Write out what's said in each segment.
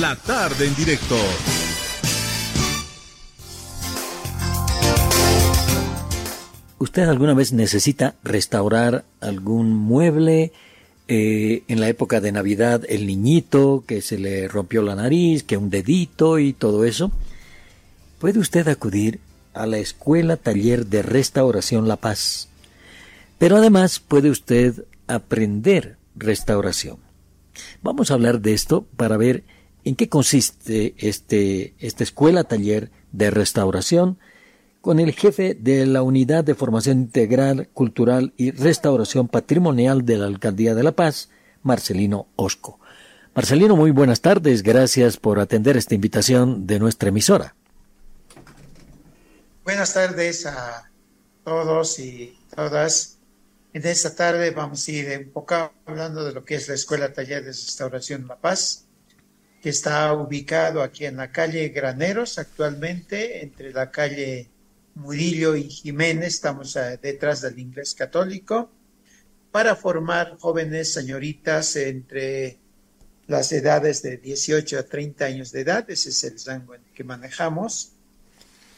La tarde en directo. ¿Usted alguna vez necesita restaurar algún mueble? Eh, en la época de Navidad, el niñito que se le rompió la nariz, que un dedito y todo eso. Puede usted acudir a la Escuela Taller de Restauración La Paz. Pero además puede usted aprender restauración. Vamos a hablar de esto para ver en qué consiste este, esta Escuela Taller de Restauración con el jefe de la Unidad de Formación Integral, Cultural y Restauración Patrimonial de la Alcaldía de La Paz, Marcelino Osco. Marcelino, muy buenas tardes. Gracias por atender esta invitación de nuestra emisora. Buenas tardes a todos y todas. En esta tarde vamos a ir un poco hablando de lo que es la Escuela Taller de Restauración La Paz, que está ubicado aquí en la calle Graneros actualmente, entre la calle Murillo y Jiménez, estamos eh, detrás del inglés católico, para formar jóvenes señoritas entre las edades de 18 a 30 años de edad, ese es el rango que manejamos,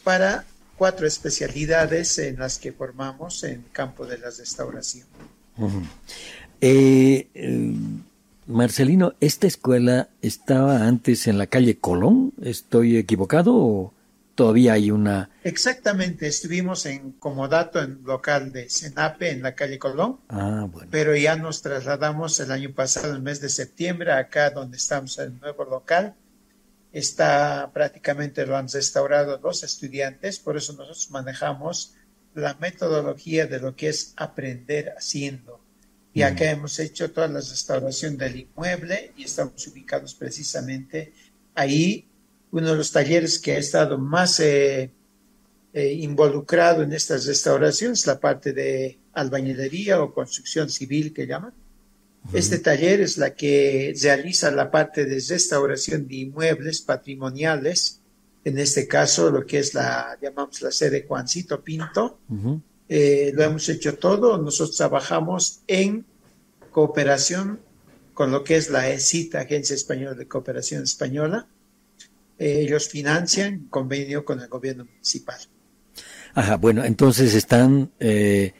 para cuatro especialidades en las que formamos en campo de la restauración. Marcelino, ¿esta escuela estaba antes en la calle Colón? ¿Estoy equivocado o todavía hay una... Exactamente, estuvimos en comodato en local de Senape en la calle Colón, ah, bueno. pero ya nos trasladamos el año pasado, el mes de septiembre, acá donde estamos en el nuevo local. Está prácticamente lo han restaurado los estudiantes, por eso nosotros manejamos la metodología de lo que es aprender haciendo. Y acá hemos hecho toda la restauración del inmueble y estamos ubicados precisamente ahí uno de los talleres que ha estado más eh, eh, involucrado en estas restauraciones, la parte de albañilería o construcción civil que llaman. Este taller es la que realiza la parte de restauración de inmuebles patrimoniales, en este caso lo que es la, llamamos la sede Juancito Pinto. Eh, lo hemos hecho todo, nosotros trabajamos en cooperación con lo que es la ECITA, Agencia Española de Cooperación Española, ellos financian convenio con el gobierno municipal. Ajá, bueno, entonces están eh,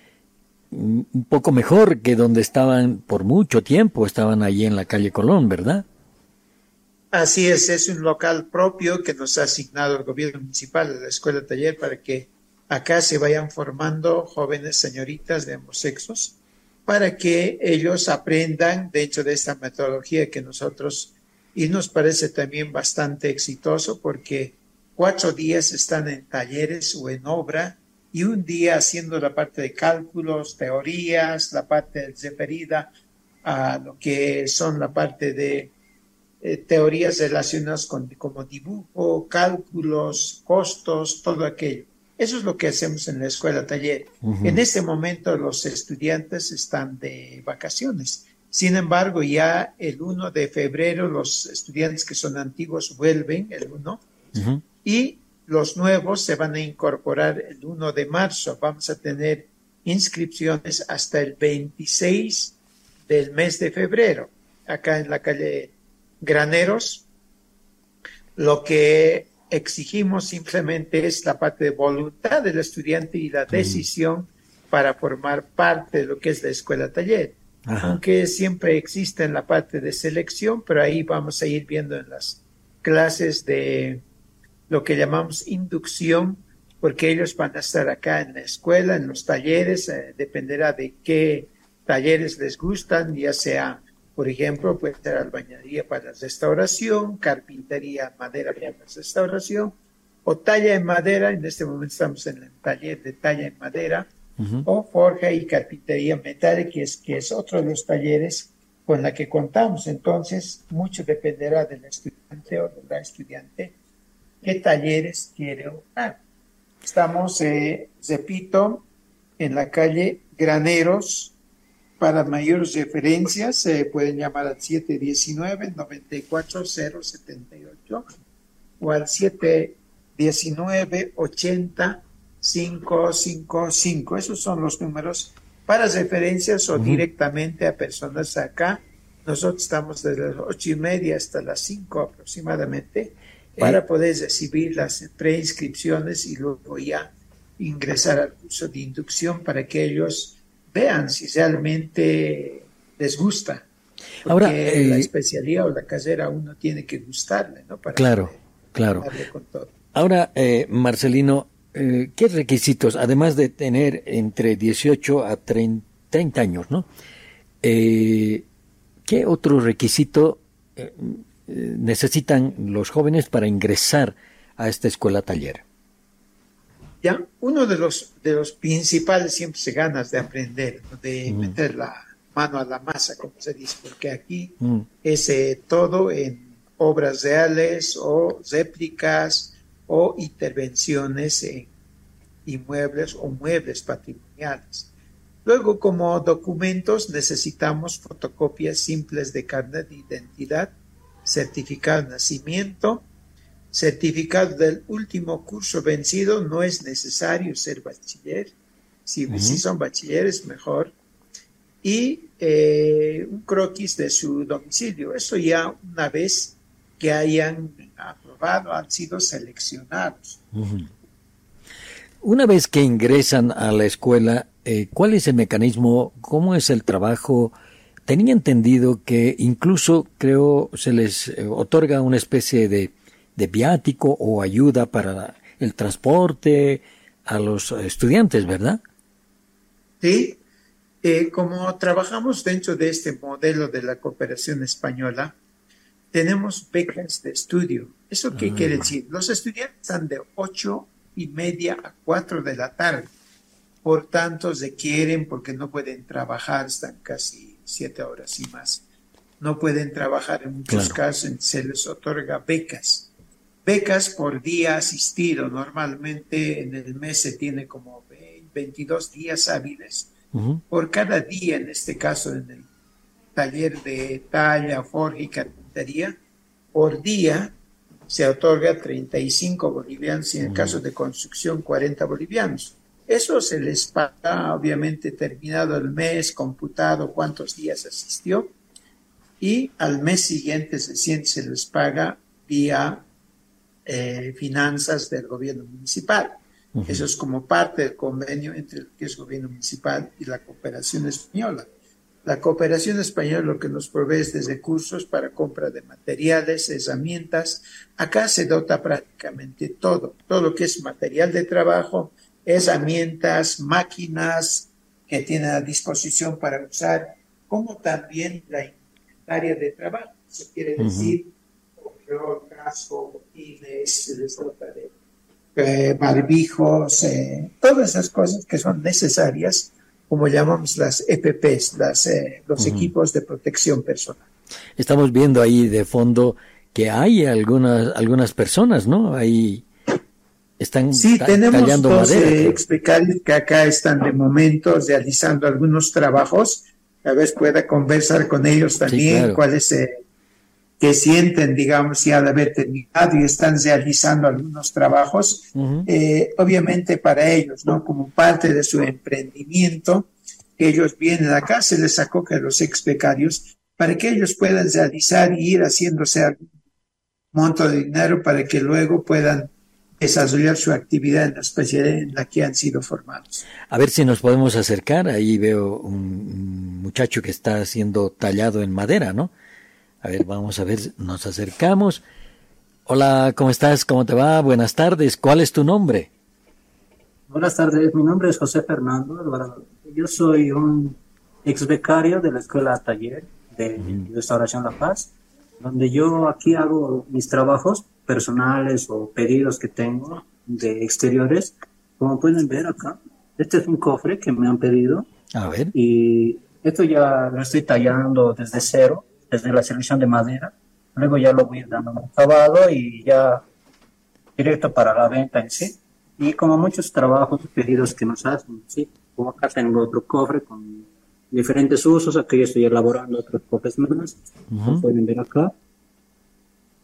un poco mejor que donde estaban por mucho tiempo, estaban allí en la calle Colón, ¿verdad? Así es, es un local propio que nos ha asignado el gobierno municipal, la escuela taller, para que acá se vayan formando jóvenes señoritas de ambos sexos, para que ellos aprendan dentro de esta metodología que nosotros y nos parece también bastante exitoso porque cuatro días están en talleres o en obra y un día haciendo la parte de cálculos, teorías, la parte referida a lo que son la parte de eh, teorías relacionadas con como dibujo, cálculos, costos, todo aquello. Eso es lo que hacemos en la escuela taller. En este momento los estudiantes están de vacaciones sin embargo, ya el 1 de febrero los estudiantes que son antiguos vuelven el 1 y los nuevos se van a incorporar el 1 de marzo. Vamos a tener inscripciones hasta el 26 del mes de febrero, acá en la calle Graneros. Lo que exigimos simplemente es la parte de voluntad del estudiante y la decisión para formar parte de lo que es la escuela taller. Aunque siempre existe en la parte de selección, pero ahí vamos a ir viendo en las clases de lo que llamamos inducción, porque ellos van a estar acá en la escuela, en los talleres, eh, dependerá de qué talleres les gustan, ya sea, por ejemplo, puede ser albañería para restauración, carpintería, madera para restauración, o talla en madera, en este momento estamos en el taller de talla en madera, o forja y carpintería metálica, que es, que es otro de los talleres con la que contamos. Entonces, mucho dependerá del estudiante o de la estudiante qué talleres quiere optar. Estamos, eh, repito, en la calle Graneros. Para mayores referencias, se pueden llamar al 719-94078 o al 719-80 555. Esos son los números para referencias o directamente a personas acá Nosotros estamos desde las ocho y media hasta las cinco aproximadamente para eh. poder recibir las preinscripciones y luego ya ingresar al curso de inducción para que ellos vean si realmente les gusta. Ahora, la eh, especialidad o la carrera uno tiene que gustarle, ¿no? Para claro, claro. Ahora, eh, Marcelino, eh, ¿qué requisitos, además de tener entre 18 a 30, años, ¿no? ¿Qué otro requisito necesitan los jóvenes para ingresar a esta escuela taller? Ya, uno de los, de los principales siempre se ganas de aprender, de meter la mano a la masa, como se dice, porque aquí mm. es eh, todo en obras reales o réplicas o intervenciones en inmuebles o muebles patrimoniales. Luego, como documentos, necesitamos fotocopias simples de carnet de identidad, certificado de nacimiento, certificado del último curso vencido, no es necesario ser bachiller. Si, si son bachilleres, mejor y eh, un croquis de su domicilio. Eso ya una vez que hayan aprobado, han sido seleccionados. Una vez que ingresan a la escuela, eh, ¿cuál es el mecanismo? ¿Cómo es el trabajo? Tenía entendido que incluso creo se les eh, otorga una especie de, de viático o ayuda para el transporte a los estudiantes, ¿verdad? Sí, eh, como trabajamos dentro de este modelo de la cooperación española, tenemos becas de estudio. ¿Eso qué ah. quiere decir? Los estudiantes están de ocho y media a cuatro de la tarde. Por tanto, se quieren porque no pueden trabajar, están casi siete horas y más. No pueden trabajar en muchos casos, se les otorga becas. Becas por día asistido. Normalmente en el mes se tiene como 22 días hábiles por cada día, en este caso en el taller de talla, forja y carpintería, por día se otorga 35 bolivianos y en el caso de construcción 40 bolivianos. Eso se les paga, obviamente, terminado el mes, computado cuántos días asistió, y al mes siguiente se, se les paga vía eh, finanzas del gobierno municipal. Eso es como parte del convenio entre el que es gobierno municipal y la cooperación española. La cooperación española lo que nos provee es de recursos para compra de materiales, herramientas. Acá se dota prácticamente todo, todo lo que es material de trabajo, herramientas, máquinas que tiene a disposición para usar, como también la inventaria de trabajo. Se quiere decir, uh casco, botines, les dota de eh, barbijos, eh, todas esas cosas que son necesarias, como llamamos las EPPs, las, eh, los equipos de protección personal. Estamos viendo ahí de fondo que hay algunas, algunas personas, ¿no? Ahí están sí, tenemos dos explicar que acá están de momento realizando algunos trabajos. A veces pueda conversar con ellos también cuál es que sienten, digamos, ya de haber terminado y están realizando algunos trabajos, eh, obviamente para ellos, ¿no? Como parte de su emprendimiento, que ellos vienen acá, se les acoge a los ex becarios para que ellos puedan realizar y ir haciéndose algún monto de dinero para que luego puedan desarrollar su actividad en la especialidad en la que han sido formados. A ver si nos podemos acercar. Ahí veo un muchacho que está siendo tallado en madera, ¿no? A ver, vamos a ver, nos acercamos. Hola, ¿cómo estás? ¿Cómo te va? Buenas tardes. ¿Cuál es tu nombre? Buenas tardes, mi nombre es José Fernando Yo soy un ex becario de la Escuela Taller de Restauración La Paz, donde yo aquí hago mis trabajos personales o pedidos que tengo de exteriores. Como pueden ver acá, este es un cofre que me han pedido. A ver. Y esto ya lo estoy tallando desde cero desde la selección de madera. Luego ya lo voy dando un acabado y ya directo para la venta en sí. Y como muchos trabajos pedidos que nos hacen, ¿sí? Como acá tengo otro cofre con diferentes usos, aquí yo estoy elaborando otros cofres más, pueden ver acá.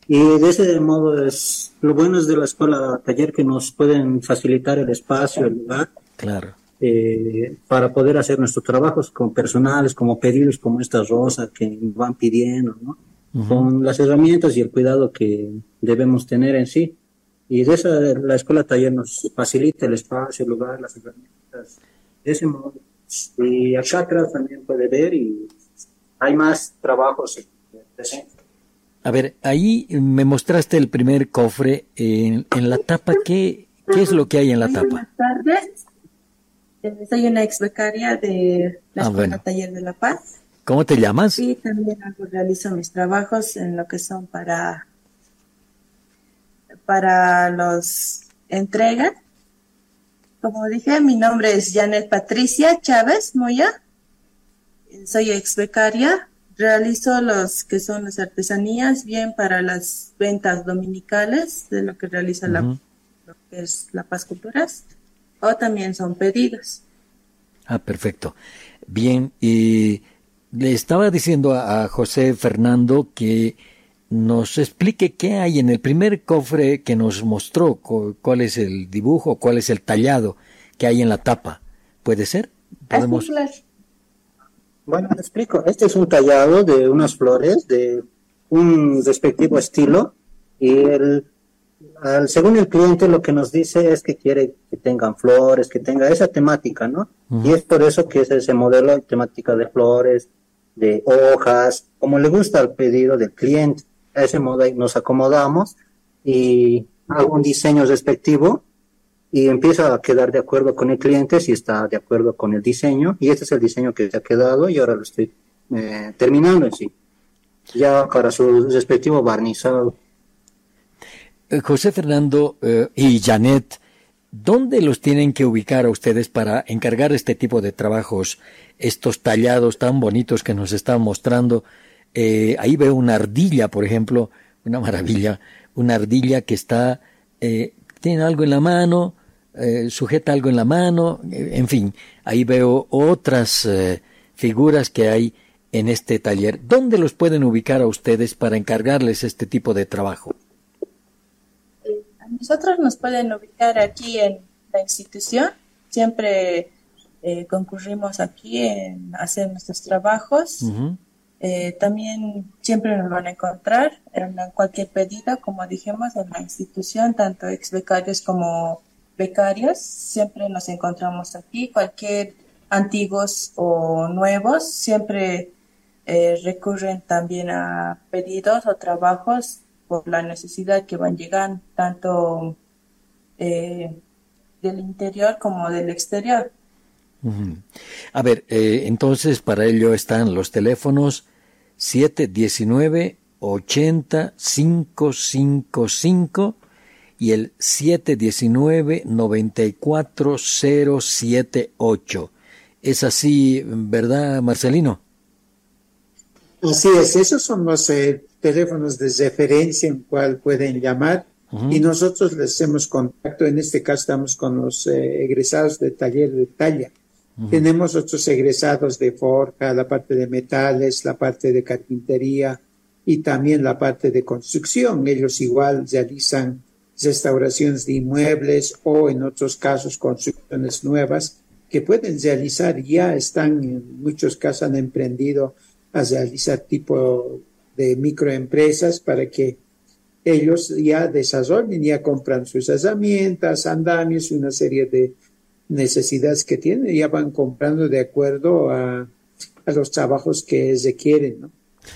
Y de ese modo es, lo bueno es de la escuela taller que nos pueden facilitar el espacio, el lugar. Claro. Eh, para poder hacer nuestros trabajos con personales, como pedidos como esta rosa que van pidiendo, ¿no? Con las herramientas y el cuidado que debemos tener en sí. Y de esa, la escuela taller nos facilita el espacio, el lugar, las herramientas, de ese modo. Y acá atrás también puede ver y hay más trabajos presentes. A ver, ahí me mostraste el primer cofre en, en la tapa. ¿Qué, ¿Qué es lo que hay en la tapa? Buenas tardes. Eh, soy una ex becaria de la Ah, Escuela bueno. Taller de La Paz ¿Cómo te llamas? y también realizo mis trabajos en lo que son para para los entregas. Como dije, mi nombre es Janet Patricia Chávez Moya. Soy ex becaria. Realizo los que son las artesanías, bien para las ventas dominicales de lo que realiza la, lo que es La Paz Culturas, o también son pedidos. Ah, perfecto. Bien, y le estaba diciendo a, a José Fernando que nos explique qué hay en el primer cofre que nos mostró, cu- cuál es el dibujo, cuál es el tallado que hay en la tapa. ¿Puede ser? Podemos. Bueno, te explico. Este es un tallado de unas flores de un respectivo estilo y el, al- según el cliente lo que nos dice es que quiere que tengan flores, que tenga esa temática, ¿no? Y es por eso que es ese modelo de temática de flores, de hojas, como le gusta al pedido del cliente. A ese modo ahí nos acomodamos y hago un diseño respectivo y empieza a quedar de acuerdo con el cliente si está de acuerdo con el diseño y este es el diseño que se ha quedado y ahora lo estoy eh, terminando en sí ya para su respectivo barnizado José Fernando eh, y Janet, ¿dónde los tienen que ubicar a ustedes para encargar este tipo de trabajos, estos tallados tan bonitos que nos están mostrando? Eh, ahí veo una ardilla, por ejemplo, una maravilla, una ardilla que está, eh, tiene algo en la mano, eh, sujeta algo en la mano, eh, en fin, ahí veo otras eh, figuras que hay en este taller. ¿Dónde los pueden ubicar a ustedes para encargarles este tipo de trabajo? Nosotros nos pueden ubicar aquí en la institución. Siempre eh, concurrimos aquí en hacer nuestros trabajos. Eh, también siempre nos van a encontrar en cualquier pedido, como dijimos, en la institución, tanto ex becarios como becarios. Siempre nos encontramos aquí. Cualquier antiguos o nuevos siempre eh, recurren también a pedidos o trabajos por la necesidad que van llegando, tanto eh, del interior como del exterior. A ver, eh, entonces para ello están los teléfonos 719 80 555 y el 719 94078. Es así, ¿verdad, Marcelino? Así es, esos son los eh, teléfonos de referencia en cual pueden llamar Ujú. y nosotros les hacemos contacto. En este caso estamos con los eh, egresados de taller de talla. Tenemos otros egresados de forja, la parte de metales, la parte de carpintería y también la parte de construcción. Ellos igual realizan restauraciones de inmuebles o en otros casos construcciones nuevas que pueden realizar. Ya están, en muchos casos han emprendido a realizar tipo de microempresas para que ellos ya desarrollen, ya compran sus herramientas, andamios y una serie de necesidades que tienen, ya van comprando de acuerdo a, a los trabajos que requieren, ¿no?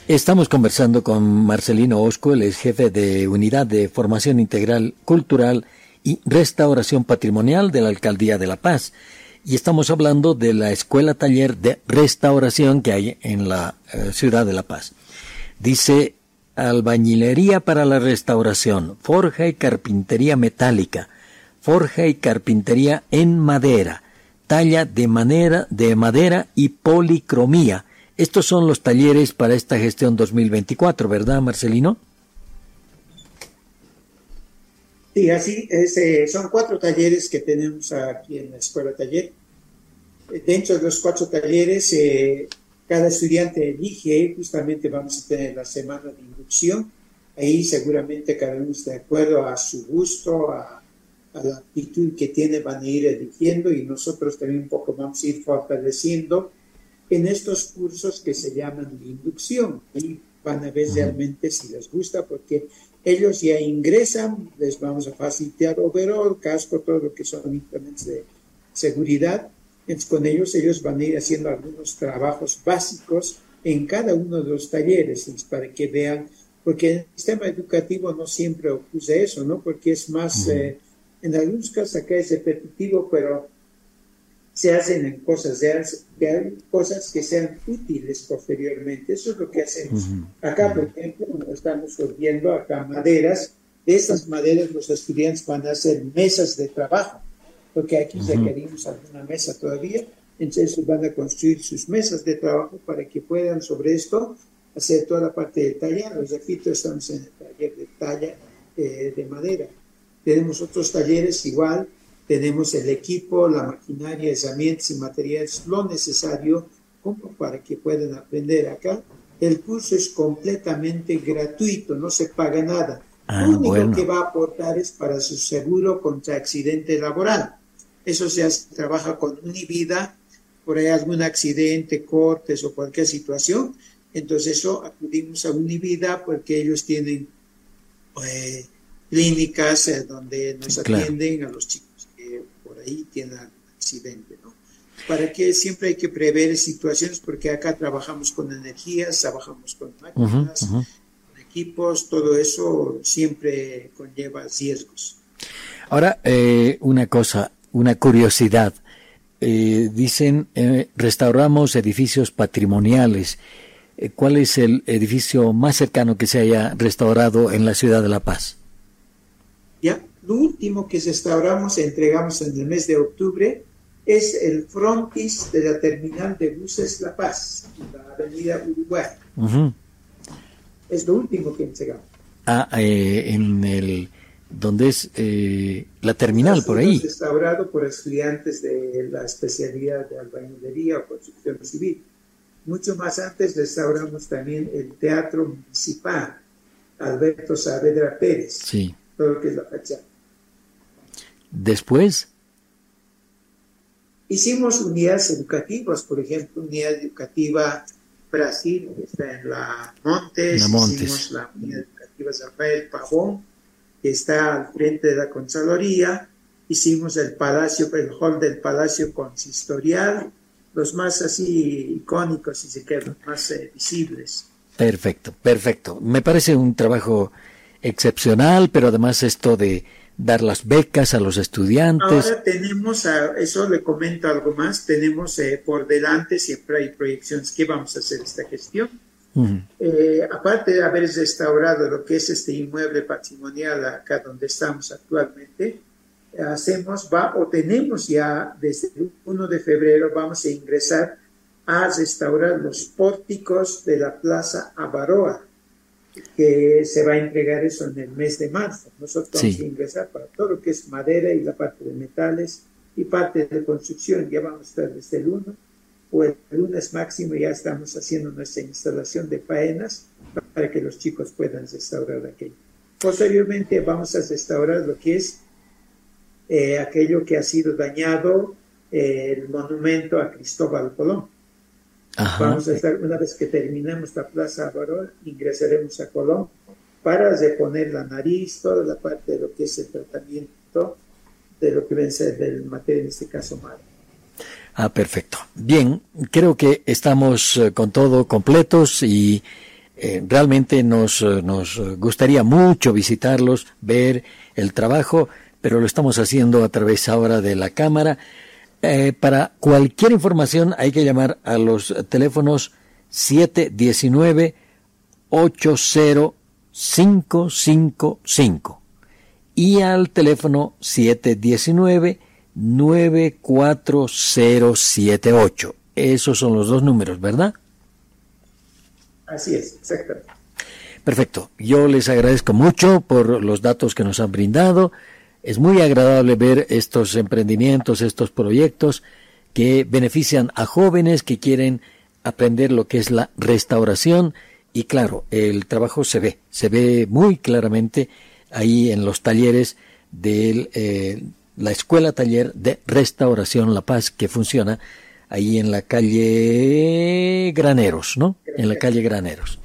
Estamos conversando con Marcelino Osco, el jefe de Unidad de Formación Integral Cultural y Restauración Patrimonial de la Alcaldía de La Paz. Y estamos hablando de la Escuela Taller de Restauración que hay en la eh, ciudad de La Paz. Dice albañilería para la restauración, forja y carpintería metálica, forja y carpintería en madera, talla de manera de madera y policromía. Estos son los talleres para esta gestión 2024, ¿verdad, Marcelino? Sí, así es, eh, son cuatro talleres que tenemos aquí en la Escuela Taller. Eh, Dentro de los cuatro talleres, eh, cada estudiante elige, justamente vamos a tener la semana de inducción. Ahí seguramente cada uno está de acuerdo a su gusto, a, a la actitud que tiene van a ir eligiendo y nosotros también un poco vamos a ir fortaleciendo en estos cursos que se llaman de inducción. Y van a ver realmente si les gusta porque ellos ya ingresan, les vamos a facilitar overall, casco, todo lo que son implementos de seguridad. Entonces con ellos ellos van a ir haciendo algunos trabajos básicos en cada uno de los talleres para que vean, porque en el sistema educativo no siempre ocurre eso, ¿no? Porque es más... En algunos casos acá es repetitivo, pero se hacen en cosas, de, cosas que sean útiles posteriormente. Eso es lo que hacemos. Acá, por ejemplo, estamos viendo acá maderas. De estas maderas los estudiantes van a hacer mesas de trabajo, porque aquí requerimos alguna mesa todavía. Entonces van a construir sus mesas de trabajo para que puedan sobre esto hacer toda la parte de talla. Los repito, estamos en el taller de talla eh, de madera. Tenemos otros talleres igual, tenemos el equipo, la maquinaria, herramientas y materiales, lo necesario como para que puedan aprender acá. El curso es completamente gratuito, no se paga nada. Ah, lo único que va a aportar es para su seguro contra accidente laboral. Eso se hace, trabaja con Univida, por ahí algún accidente, cortes o cualquier situación. Entonces eso acudimos a Univida porque ellos tienen eh, clínicas eh, donde nos atienden a los chicos que por ahí tienen accidente, ¿no? Para que siempre hay que prever situaciones porque acá trabajamos con energías, trabajamos con máquinas, con equipos, todo eso siempre conlleva riesgos. Ahora, eh, una cosa, una curiosidad. Eh, dicen, restauramos edificios patrimoniales. ¿Cuál es el edificio más cercano que se haya restaurado en la ciudad de La Paz? ¿ya? Lo último que restauramos, entregamos en el mes de octubre, es el frontis de la terminal de buses La Paz, la avenida Uruguay. Es lo último que entregamos. Ah, eh, en el donde es eh, la terminal por ahí. Restaurado por estudiantes de la especialidad de albañilería o construcción civil. Mucho más antes restauramos también el Teatro Municipal Alberto Saavedra Pérez. Sí todo lo que es la fachada. Después. Hicimos unidades educativas, por ejemplo, unidad educativa Brasil, que está en la Montes, hicimos la unidad educativa Rafael Pavón, que está al frente de la Consaloría, hicimos el palacio, el hall del palacio consistorial, los más así icónicos, si se quedan, más eh, visibles. Perfecto, perfecto. Me parece un trabajo excepcional, pero además esto de dar las becas a los estudiantes. Ahora tenemos, a, eso le comento algo más, tenemos eh, por delante, siempre hay proyecciones que vamos a hacer esta gestión. Eh, aparte de haber restaurado lo que es este inmueble patrimonial acá donde estamos actualmente, hacemos, va o tenemos ya desde el 1 de febrero, vamos a ingresar a restaurar los pórticos de la Plaza Avaroa que se va a entregar eso en el mes de marzo. Nosotros vamos a ingresar para todo lo que es madera y la parte de metales y parte de construcción. Ya vamos a estar desde el 1 o el lunes máximo ya estamos haciendo nuestra instalación de faenas para que los chicos puedan restaurar aquello. Posteriormente vamos a restaurar lo que es eh, aquello que ha sido dañado, eh, el monumento a Cristóbal Colón. Vamos a estar, una vez que terminemos la Plaza Barón, ingresaremos a Colón para reponer la nariz, toda la parte de lo que es el tratamiento de lo que vence del materia, en este caso madre. Ah, perfecto. Bien, creo que estamos eh, con todo completos y eh, realmente nos, eh, nos gustaría mucho visitarlos, ver el trabajo, pero lo estamos haciendo a través ahora de la cámara. Para cualquier información hay que llamar a los teléfonos 719 80555 y al teléfono 719 94078. Esos son los dos números, ¿verdad? Así es, exactamente. Perfecto. Yo les agradezco mucho por los datos que nos han brindado. Es muy agradable ver estos emprendimientos, estos proyectos que benefician a jóvenes que quieren aprender lo que es la restauración y claro, el trabajo se ve, se ve muy claramente ahí en los talleres de eh, la Escuela Taller de Restauración La Paz que funciona ahí en la calle Graneros, ¿no? En la calle Graneros.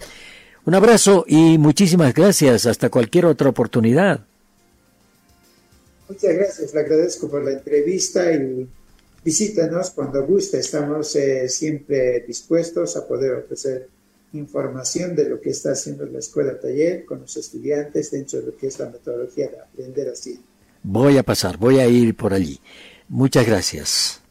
Un abrazo y muchísimas gracias. Hasta cualquier otra oportunidad. Muchas gracias. Le agradezco por la entrevista y visítanos cuando guste. Estamos eh, siempre dispuestos a poder ofrecer información de lo que está haciendo la escuela taller con los estudiantes dentro de lo que es la metodología de aprender así. Voy a pasar, voy a ir por allí. Muchas gracias.